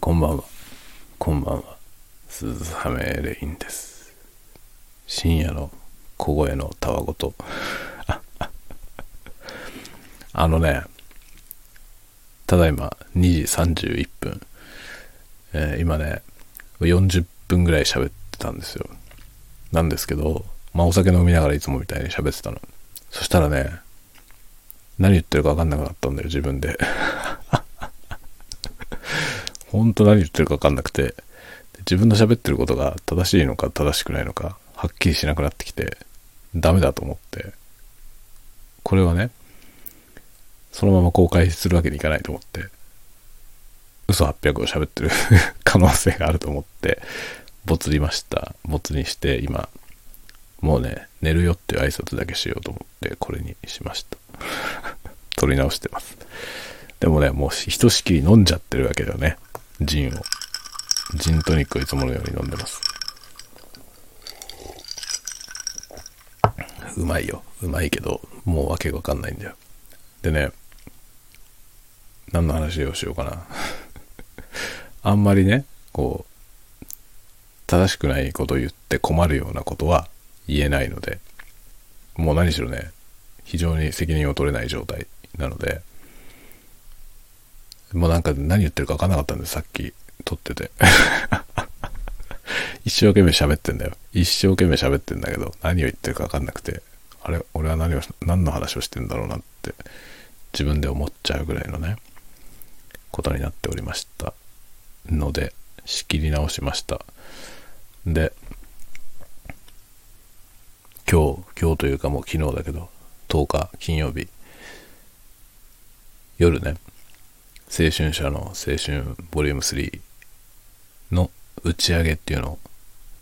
こんばんは。こんばんは。鈴雨レインです。深夜の小声のたわごと。あのね、ただいま2時31分。えー今ね、40分ぐらい喋ってたんですよ。なんですけど、まあお酒飲みながらいつもみたいに喋ってたの。そしたらね、何言ってるか分かんなくなったんだよ、自分で。本当何言ってるか分かんなくて、自分の喋ってることが正しいのか正しくないのか、はっきりしなくなってきて、ダメだと思って、これはね、そのまま公開するわけにいかないと思って、嘘800を喋ってる 可能性があると思って、ボツりました。ボツにして、今、もうね、寝るよっていう挨拶だけしようと思って、これにしました。撮り直してます。でもね、もうひとしきり飲んじゃってるわけだよね。ジンを。ジントニックをいつものように飲んでます。うまいよ。うまいけど、もうわけわかんないんだよ。でね、何の話をしようかな。あんまりね、こう、正しくないことを言って困るようなことは言えないので、もう何しろね、非常に責任を取れない状態なので、もうなんか何言ってるか分かんなかったんで、さっき撮ってて。一生懸命喋ってんだよ。一生懸命喋ってんだけど、何を言ってるか分かんなくて、あれ、俺は何を、何の話をしてんだろうなって、自分で思っちゃうぐらいのね、ことになっておりました。ので、仕切り直しました。で、今日、今日というかもう昨日だけど、10日金曜日、夜ね、青春社の青春ボリューム3の打ち上げっていうのを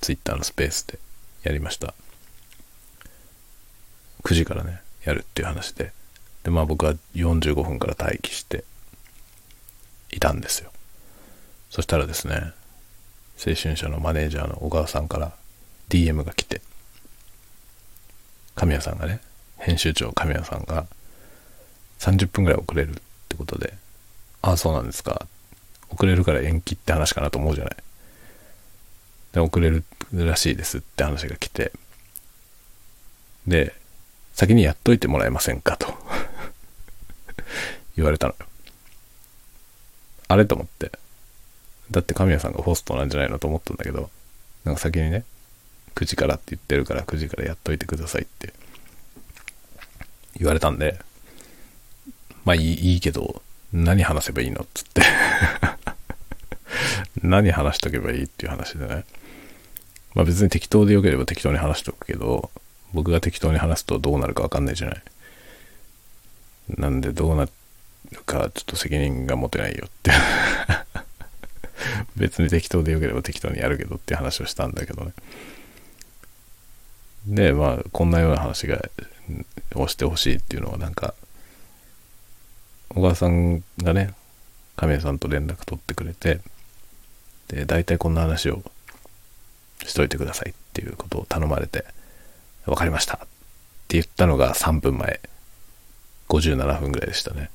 ツイッターのスペースでやりました。9時からね、やるっていう話で。で、まあ僕は45分から待機していたんですよ。そしたらですね、青春社のマネージャーの小川さんから DM が来て、神谷さんがね、編集長神谷さんが30分ぐらい遅れるってことで、ああ、そうなんですか。遅れるから延期って話かなと思うじゃない。で、遅れるらしいですって話が来て、で、先にやっといてもらえませんかと 言われたのよ。あれと思って。だって神谷さんがホストなんじゃないのと思ったんだけど、なんか先にね、9時からって言ってるから9時からやっといてくださいって言われたんで、まあいいいいけど、何話せばいいのっつって。何話しとけばいいっていう話でね。まあ別に適当でよければ適当に話しとくけど、僕が適当に話すとどうなるかわかんないじゃない。なんでどうなるかちょっと責任が持てないよって。別に適当でよければ適当にやるけどって話をしたんだけどね。で、まあこんなような話が、をしてほしいっていうのはなんか、小川さんがね、神谷さんと連絡取ってくれて、で、大体こんな話をしといてくださいっていうことを頼まれて、わかりましたって言ったのが3分前、57分ぐらいでしたね。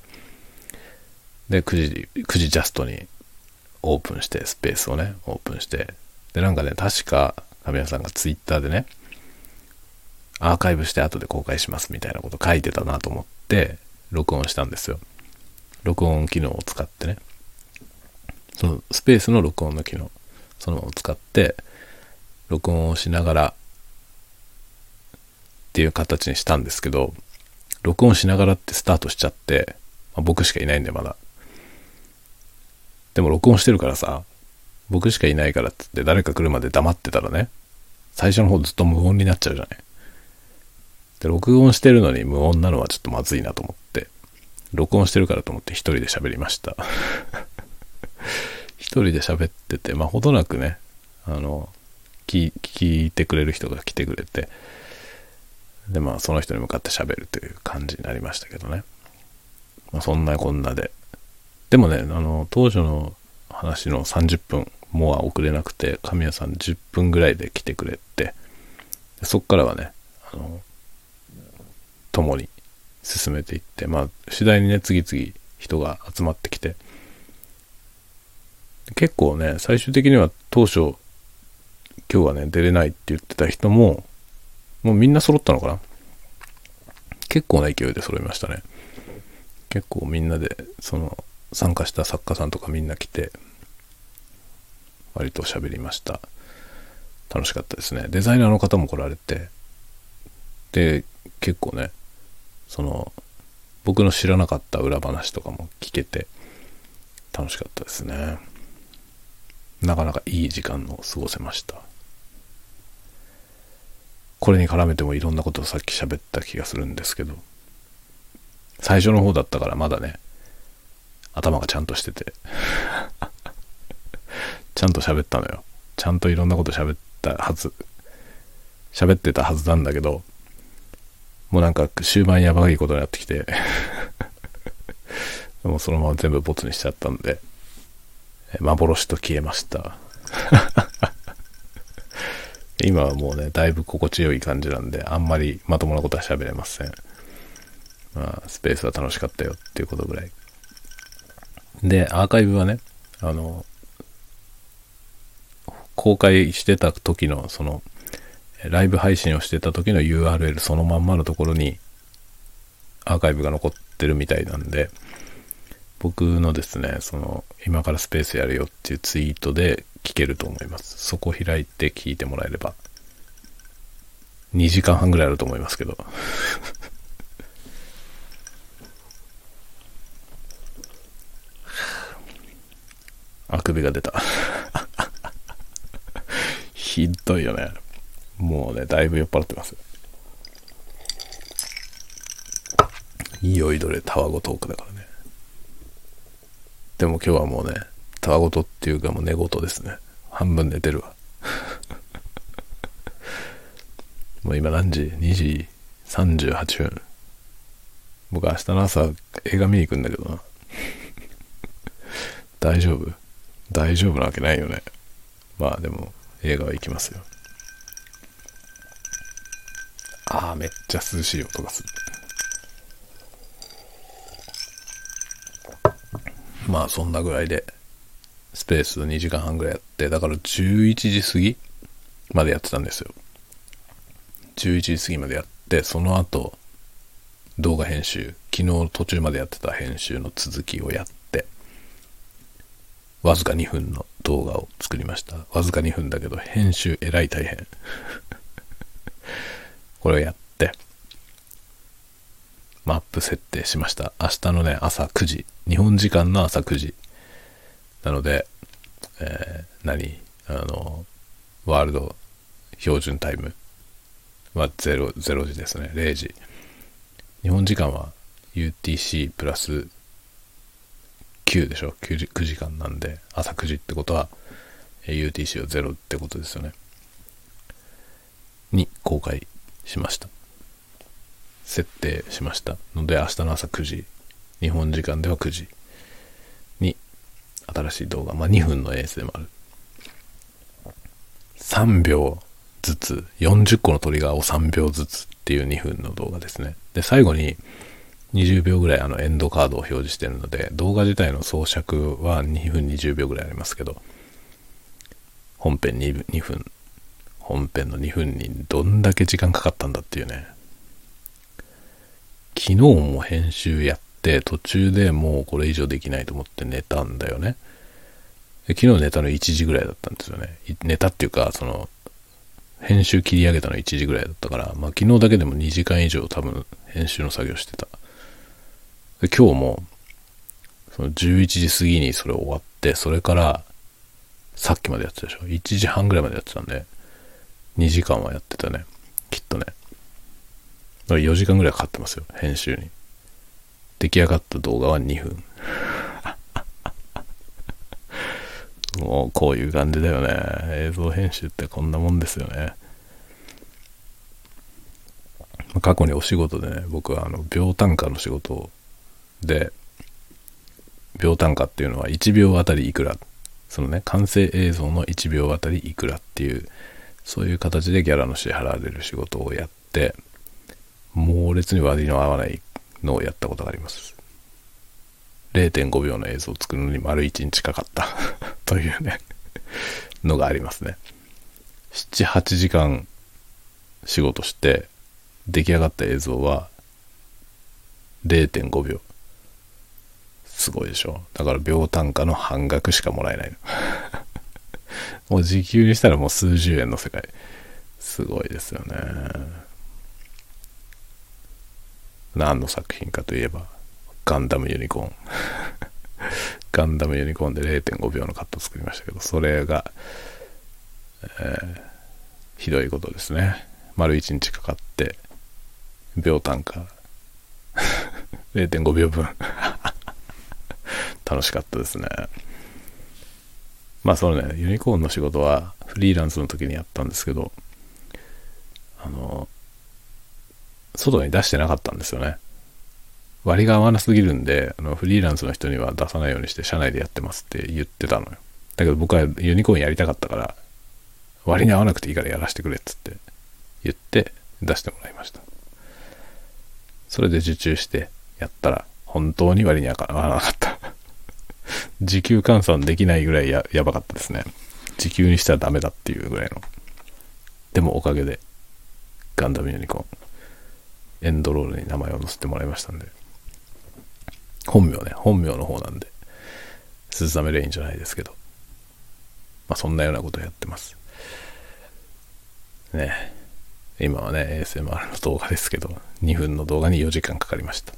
で、9時、9時ジャストにオープンして、スペースをね、オープンして、で、なんかね、確か神谷さんがツイッターでね、アーカイブして後で公開しますみたいなこと書いてたなと思って、録音したんですよ。録音機能を使ってね。そのスペースの録音の機能、そのまま使って、録音をしながらっていう形にしたんですけど、録音しながらってスタートしちゃって、まあ僕しかいないんでまだ。でも録音してるからさ、僕しかいないからっつって誰か来るまで黙ってたらね、最初の方ずっと無音になっちゃうじゃない。で、録音してるのに無音なのはちょっとまずいなと思って、録音してるからと思って一人で喋りました。一人で喋ってて、まあ、ほどなくね、あの、聞いてくれる人が来てくれて、で、まあ、その人に向かって喋るという感じになりましたけどね。まあ、そんなこんなで。でもね、あの、当初の話の30分もは遅れなくて、神谷さん10分ぐらいで来てくれて、そっからはね、あの、共に進めていって、まあ、次第にね、次々人が集まってきて、結構ね、最終的には当初、今日はね、出れないって言ってた人も、もうみんな揃ったのかな結構な勢いで揃いましたね。結構みんなで、その、参加した作家さんとかみんな来て、割と喋りました。楽しかったですね。デザイナーの方も来られて、で、結構ね、その、僕の知らなかった裏話とかも聞けて、楽しかったですね。なかなかいい時間を過ごせました。これに絡めてもいろんなことをさっき喋った気がするんですけど、最初の方だったからまだね、頭がちゃんとしてて ちゃんと喋ったのよ。ちゃんといろんなこと喋ったはず。喋ってたはずなんだけど、もうなんか終盤やばいことになってきて もうそのまま全部ボツにしちゃったんで、幻と消えました。今はもうね、だいぶ心地よい感じなんで、あんまりまともなことは喋れません。まあ、スペースは楽しかったよっていうことぐらい。で、アーカイブはね、あの、公開してた時の、その、ライブ配信をしてた時の URL そのまんまのところに、アーカイブが残ってるみたいなんで、僕のですね、その、今からスペースやるよっていうツイートで聞けると思います。そこ開いて聞いてもらえれば、2時間半ぐらいあると思いますけど。あくびが出た。ひどいよね。もうね、だいぶ酔っ払ってます。酔いどれたわごトークだからね。でも今日はもうね、たわごとっていうかもう寝言ですね。半分寝てるわ。もう今何時 ?2 時38分。僕明日の朝映画見に行くんだけどな。大丈夫？大丈夫なわけないよね。まあでも映画は行きますよ。ああ、めっちゃ涼しい音がする。まあそんなぐらいで、スペース2時間半ぐらいやって、だから11時過ぎまでやってたんですよ。11時過ぎまでやって、その後、動画編集、昨日途中までやってた編集の続きをやって、わずか2分の動画を作りました。わずか2分だけど、編集えらい大変。これをやって、マップ設定しました。明日のね、朝9時。日本時間の朝9時。なので、えー、何？あの、ワールド標準タイムは 0, 0時ですね。0時。日本時間は UTC プラス9でしょ？9, 時9時間なんで、朝9時ってことは UTC は0ってことですよね。に公開しました。設定しましたので明日の朝9時日本時間では9時に新しい動画まあ2分のエースでもある3秒ずつ40個のトリガーを3秒ずつっていう2分の動画ですねで最後に20秒ぐらいあのエンドカードを表示してるので動画自体の総尺は2分20秒ぐらいありますけど本編 2, 2分本編の2分にどんだけ時間かかったんだっていうね昨日も編集やって途中でもうこれ以上できないと思って寝たんだよね。昨日寝たの1時ぐらいだったんですよね。寝たっていうか、その、編集切り上げたの1時ぐらいだったから、まあ昨日だけでも2時間以上多分編集の作業してた。今日も、その11時過ぎにそれ終わって、それからさっきまでやってたでしょ？1時半ぐらいまでやってたんで、2時間はやってたね。きっとね。4時間ぐらいかかってますよ、編集に。出来上がった動画は2分。もうこういう感じだよね。映像編集ってこんなもんですよね。過去にお仕事でね、僕はあの秒単価の仕事で、秒単価っていうのは1秒あたりいくら、そのね、完成映像の1秒あたりいくらっていう、そういう形でギャラの支払われる仕事をやって、猛烈に割の合わないのをやったことがあります。0.5秒の映像を作るのに丸1日かかった というね、のがありますね。7、8時間仕事して、出来上がった映像は0.5秒。すごいでしょ。だから秒単価の半額しかもらえないの。もう時給にしたらもう数十円の世界。すごいですよね。何の作品かといえば、ガンダムユニコーン。ガンダムユニコーンで0.5秒のカット作りましたけど、それが、えー、ひどいことですね。丸1日かかって、秒単価 0.5秒分楽しかったですね。まあそのね、ユニコーンの仕事はフリーランスの時にやったんですけど、あの、外に出してなかったんですよね。割が合わなすぎるんで、あのフリーランスの人には出さないようにして社内でやってますって言ってたのよ。だけど僕はユニコーンやりたかったから、割に合わなくていいからやらせてくれっつって言って出してもらいました。それで受注してやったら、本当に割に合わなかった。時給換算できないぐらいややばかったですね。時給にしたらダメだっていうぐらいの。でもおかげで、ガンダムユニコーン、エンドロールに名前を載せてもらいましたんで。本名ね、本名の方なんで、鈴雨レインじゃないですけど、まあそんなようなことをやってます。ね今はね、ASMR の動画ですけど、2分の動画に4時間かかりました。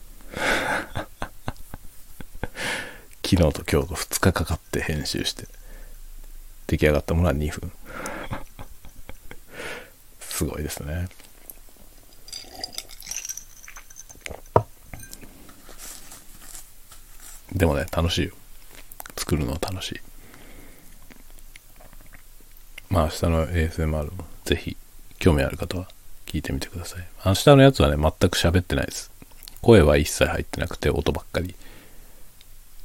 昨日と今日と2日かかって編集して、出来上がったものは2分。すごいですね。でもね、楽しいよ。作るの楽しい。まあ明日の ASMR もぜひ興味ある方は聞いてみてください。明日のやつはね、全く喋ってないです。声は一切入ってなくて音ばっかり。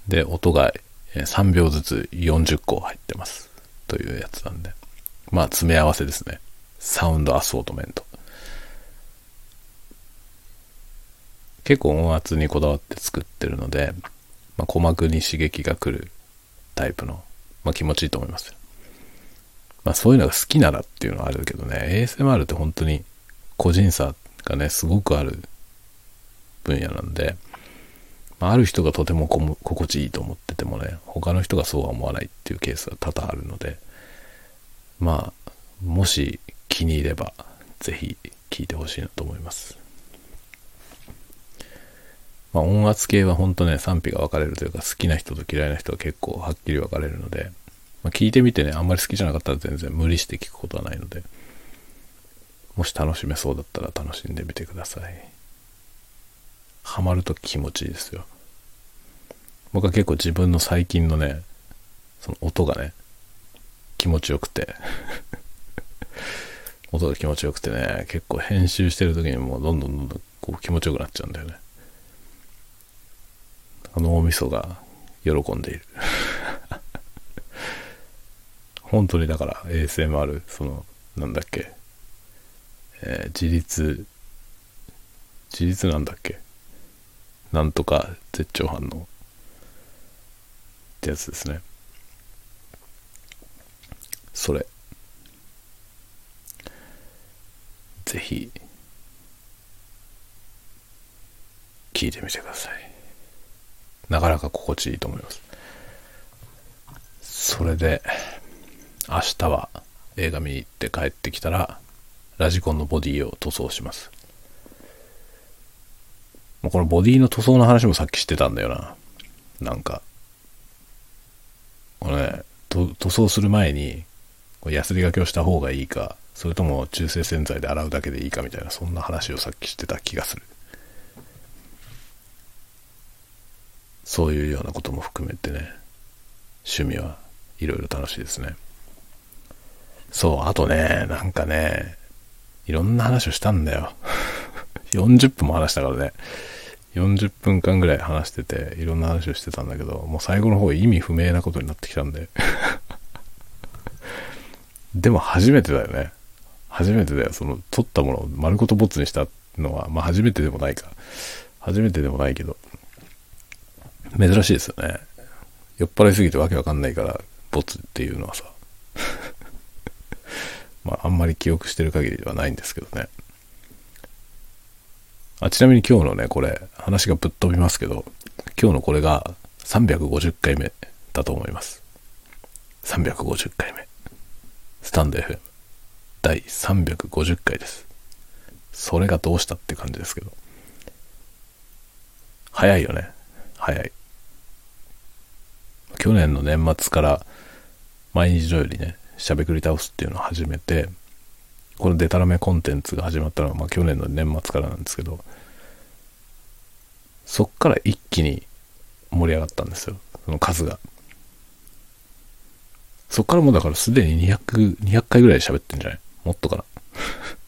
で、音が3秒ずつ40個入ってます。というやつなんで。まあ、詰め合わせですね。サウンドアソートメント。結構音圧にこだわって作ってるので、まあ、鼓膜に刺激が来るタイプの、まあ、気持ちいいと思います。まあそういうのが好きならっていうのはあるけどね、ASMR って本当に個人差がね、すごくある分野なんで、まあ、ある人がとても心地いいと思っててもね、他の人がそうは思わないっていうケースが多々あるので、まあ、もし気に入れば、ぜひ聞いてほしいなと思います。まあ、音圧系は本当ね、賛否が分かれるというか、好きな人と嫌いな人は結構はっきり分かれるので、まあ、聞いてみてね、あんまり好きじゃなかったら全然無理して聞くことはないので、もし楽しめそうだったら楽しんでみてください。ハマると気持ちいいですよ。僕は結構自分の最近のね、その音がね、気持ちよくて 音が気持ちよくてね、結構編集してる時にもうどんどんどんどんこう気持ちよくなっちゃうんだよね。脳みそが喜んでいる 本当にだから ASMR、その、なんだっけ、えー、自立、自立なんだっけ、なんとか絶頂反応ってやつですね。それ。ぜひ、聞いてみてください。なかなか心地いいと思います。それで、明日は映画見に行って帰ってきたら、ラジコンのボディを塗装します。もうこのボディの塗装の話もさっきしてたんだよな。なんか、これね、塗装する前に、こヤスリがけをした方がいいか、それとも中性洗剤で洗うだけでいいかみたいな、そんな話をさっきしてた気がする。そういうようなことも含めてね、趣味はいろいろ楽しいですね。そう、あとね、なんかね、いろんな話をしたんだよ。40分も話したからね。40分間ぐらい話してて、いろんな話をしてたんだけど、もう最後の方意味不明なことになってきたんで。でも初めてだよね。初めてだよ。その、撮ったものを丸ごとボツにしたのは、まあ初めてでもないか。初めてでもないけど、珍しいですよね。酔っ払いすぎてわけわかんないから、没っていうのはさ まああんまり記憶してる限りではないんですけどねあちなみに今日のねこれ話がぶっ飛びますけど今日のこれが350回目だと思います。350回目。スタンド FM 第350回です。それがどうしたって感じですけど。早いよね。早い。去年の年末から毎日のようにねしゃべくり倒すっていうのを始めてこのデタラメコンテンツが始まったのは、まあ、去年の年末からなんですけどそっから一気に盛り上がったんですよその数がそっからもうだからすでに200、200回ぐらい喋ってんじゃない？もっとかな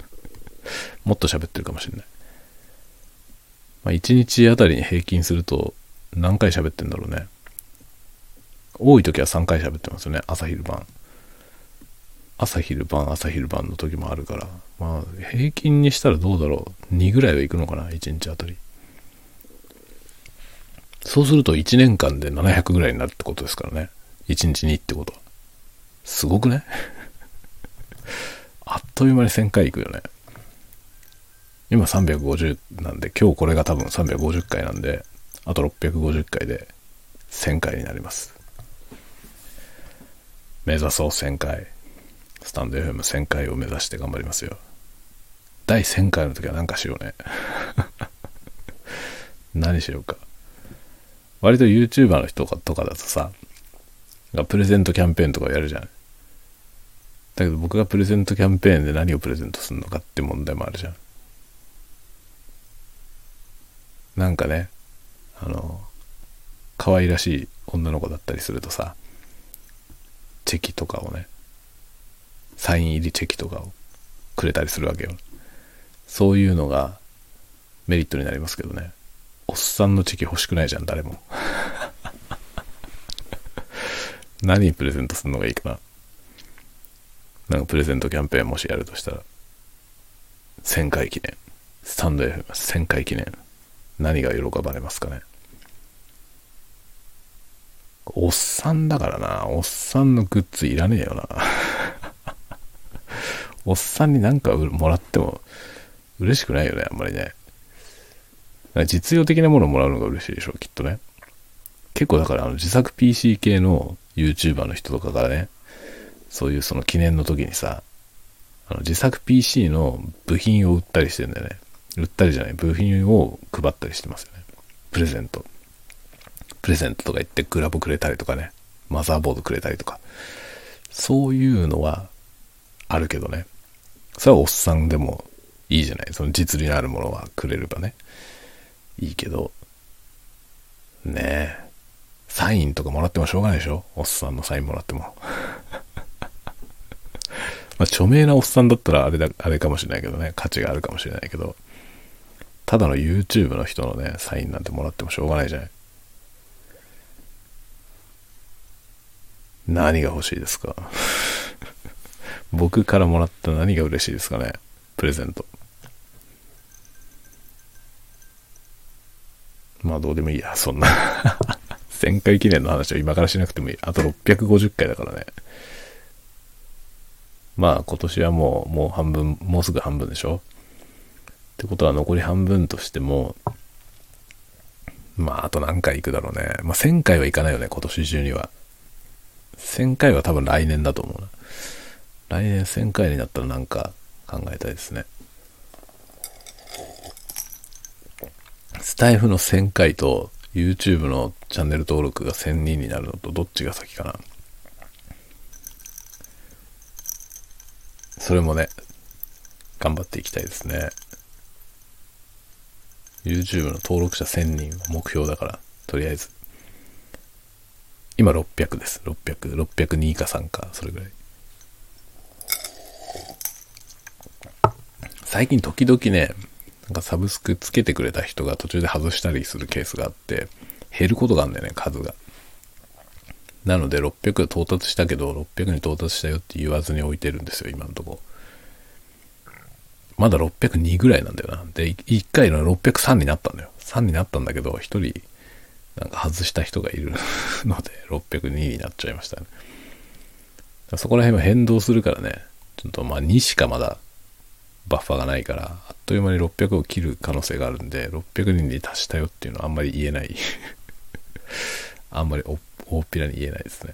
もっと喋ってるかもしれない。まあ、1日あたりに平均すると何回喋ってんだろうね。多い時は3回喋ってますよね。朝昼晩。朝昼晩、朝昼晩の時もあるから。まあ、平均にしたらどうだろう。2ぐらいはいくのかな。1日あたり。そうすると1年間で700ぐらいになるってことですからね。1日2ってことは。すごくね あっという間に1000回いくよね。今350なんで、今日これが多分350回なんで、あと650回で1000回になります。目指そう1000回。スタンド FM1000 回を目指して頑張りますよ。第1000回の時は何かしようね。何しようか。割と YouTuber の人とかだとさ、プレゼントキャンペーンとかやるじゃん。だけど僕がプレゼントキャンペーンで何をプレゼントするのかって問題もあるじゃん。なんかね、あの、可愛らしい女の子だったりするとさ、チェキとかをね、サイン入りチェキとかをくれたりするわけよ。そういうのがメリットになりますけどね。おっさんのチェキ欲しくないじゃん、誰も。何プレゼントするのがいいかな。なんかプレゼントキャンペーンもしやるとしたら、1000回記念。スタンド FM 1000回記念。何が喜ばれますかね。おっさんだからな。おっさんのグッズいらねえよな。おっさんになんかもらっても嬉しくないよね、あんまりね。実用的なものをもらうのが嬉しいでしょ、きっとね。結構だからあの自作 PC 系の YouTuber の人とかからね、そういうその記念の時にさ、あの自作 PC の部品を売ったりしてんだよね。売ったりじゃない、部品を配ったりしてますよね。プレゼント。プレゼントとか言ってグラボくれたりとかね、マザーボードくれたりとか。そういうのはあるけどね。それはおっさんでもいいじゃない。その実利のあるものはくれればね。いいけど、ねえ。サインとかもらってもしょうがないでしょおっさんのサインもらっても。まあ、著名なおっさんだったらあれだ、あれかもしれないけどね、価値があるかもしれないけど、ただの YouTube の人のね、サインなんてもらってもしょうがないじゃない。何が欲しいですか？僕からもらった何が嬉しいですかね？プレゼント。まあどうでもいいや、そんな 1000回記念の話を今からしなくてもいい。あと650回だからね。まあ今年はもう、もう半分、もうすぐ半分でしょ？ってことは残り半分としても、まああと何回行くだろうね。まあ1000回は行かないよね、今年中には。1000回は多分来年だと思うな。来年1000回になったらなんか考えたいですね。スタイフの1000回と YouTube のチャンネル登録が1000人になるのとどっちが先かな。それもね、頑張っていきたいですね。YouTube の登録者1000人は目標だから、とりあえず。今600です。600、602か3か、それぐらい。最近時々ね、なんかサブスクつけてくれた人が途中で外したりするケースがあって、減ることがあるんだよね、数が。なので600到達したけど、600に到達したよって言わずに置いてるんですよ、今のとこ。まだ602ぐらいなんだよな。で、1回の603になったんだよ。3になったんだけど、1人、なんか外した人がいるので、602になっちゃいましたね。そこら辺は変動するからね、ちょっとまあ2しかまだバッファがないから、あっという間に600を切る可能性があるんで、600人に達したよっていうのはあんまり言えない あんまり大っぴらに言えないですね。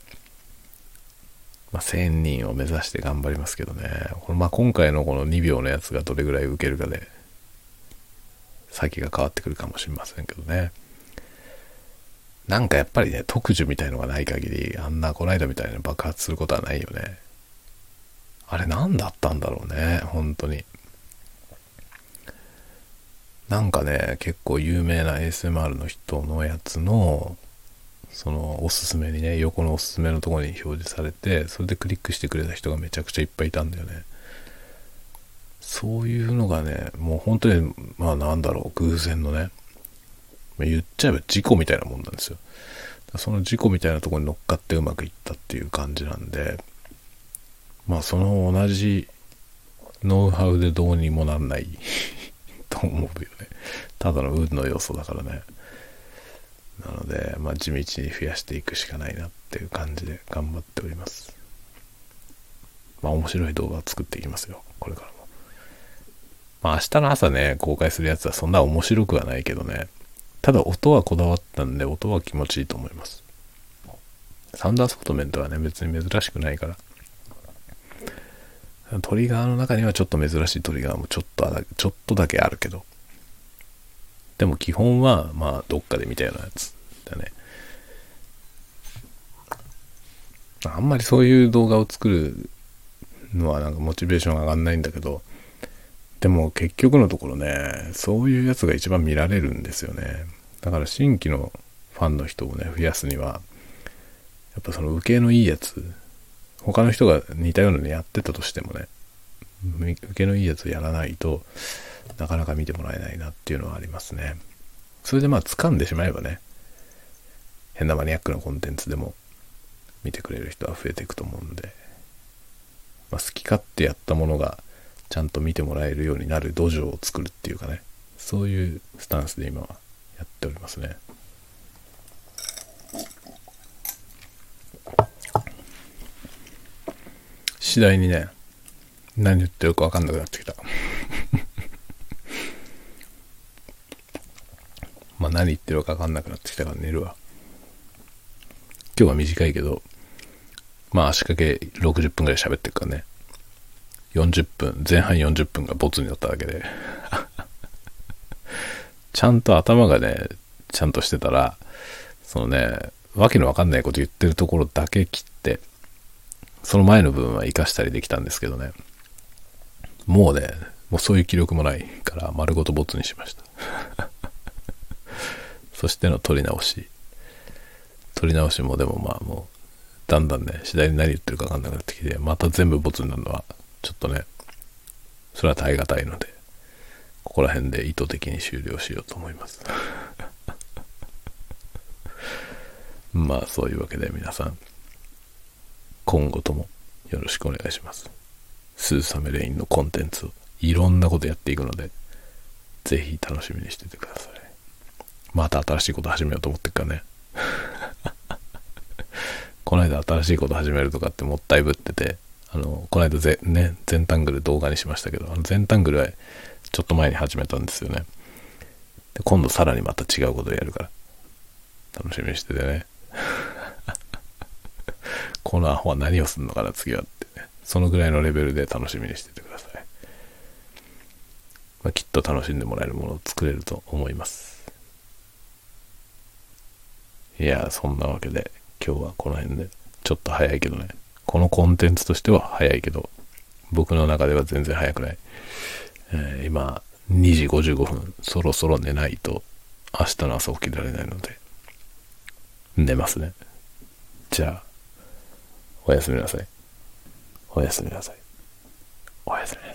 まあ、1000人を目指して頑張りますけどね。このまあ、今回のこの2秒のやつがどれぐらい受けるかで、先が変わってくるかもしれませんけどね。なんかやっぱりね、特需みたいのがない限り、あんなこないだみたいな爆発することはないよね。あれ何だったんだろうね、本当に。なんかね、結構有名な ASMR の人のやつの、そのおすすめにね、横のおすすめのところに表示されて、それでクリックしてくれた人がめちゃくちゃいっぱいいたんだよね。そういうのがね、もう本当に、まあなんだろう、偶然のね、言っちゃえば事故みたいなもんなんですよ。その事故みたいなところに乗っかってうまくいったっていう感じなんで、まあその同じノウハウでどうにもなんない と思うよね。ただの運の要素だからね。なので、まあ地道に増やしていくしかないなっていう感じで頑張っております。まあ面白い動画を作っていきますよ。これからも。まあ明日の朝ね、公開するやつはそんな面白くはないけどね。ただ音はこだわったんで、音は気持ちいいと思います。サウンドアソフトメントはね、別に珍しくないから。トリガーの中にはちょっと珍しいトリガーもちょっとちょっとだけあるけど。でも基本は、まあ、どっかで見たようなやつだね。あんまりそういう動画を作るのはなんかモチベーション上がんないんだけど、でも結局のところね、そういうやつが一番見られるんですよね。だから新規のファンの人をね、増やすには、やっぱその受けのいいやつ、他の人が似たようなのやってたとしてもね、受けのいいやつやらないとなかなか見てもらえないなっていうのはありますね。それでまあ掴んでしまえばね、変なマニアックなコンテンツでも見てくれる人は増えていくと思うんで、まあ、好き勝手やったものがちゃんと見てもらえるようになる土壌を作るっていうかね、そういうスタンスで今はやっておりますね。次第にね、何言ってるか分かんなくなってきた。まあ何言ってるか分かんなくなってきたから寝るわ。今日は短いけど、まあ足掛け60分ぐらい喋ってるからね。40分、前半40分がボツになっただけで。ちゃんと頭がね、ちゃんとしてたら、そのね、わけのわかんないこと言ってるところだけ切って、その前の部分は活かしたりできたんですけどね。もうね、もうそういう気力もないから丸ごとボツにしました。そしての撮り直し。撮り直しもでもまあもう、だんだんね、次第に何言ってるか分かんなくなってきて、また全部ボツになるのは、ちょっとね、それは耐え難いので、ここら辺で意図的に終了しようと思います。まあそういうわけで皆さん、今後ともよろしくお願いします。スーサメレインのコンテンツをいろんなことやっていくので、ぜひ楽しみにしててください。また新しいこと始めようと思ってるからね。この間新しいこと始めるとかってもったいぶってて、あの、この間ぜ、ね、全タングル動画にしましたけど、あの全タングルはちょっと前に始めたんですよね。で今度さらにまた違うことをやるから、楽しみにしててね。このアホは何をするのかな、次はってね。そのぐらいのレベルで楽しみにしててください。まあ、きっと楽しんでもらえるものを作れると思います。いや、そんなわけで今日はこの辺でちょっと早いけどね。このコンテンツとしては早いけど、僕の中では全然早くない。えー、今、2時55分、そろそろ寝ないと明日の朝起きられないので、寝ますね。じゃあ、おやすみなさい。おやすみなさい。おやすみなさい。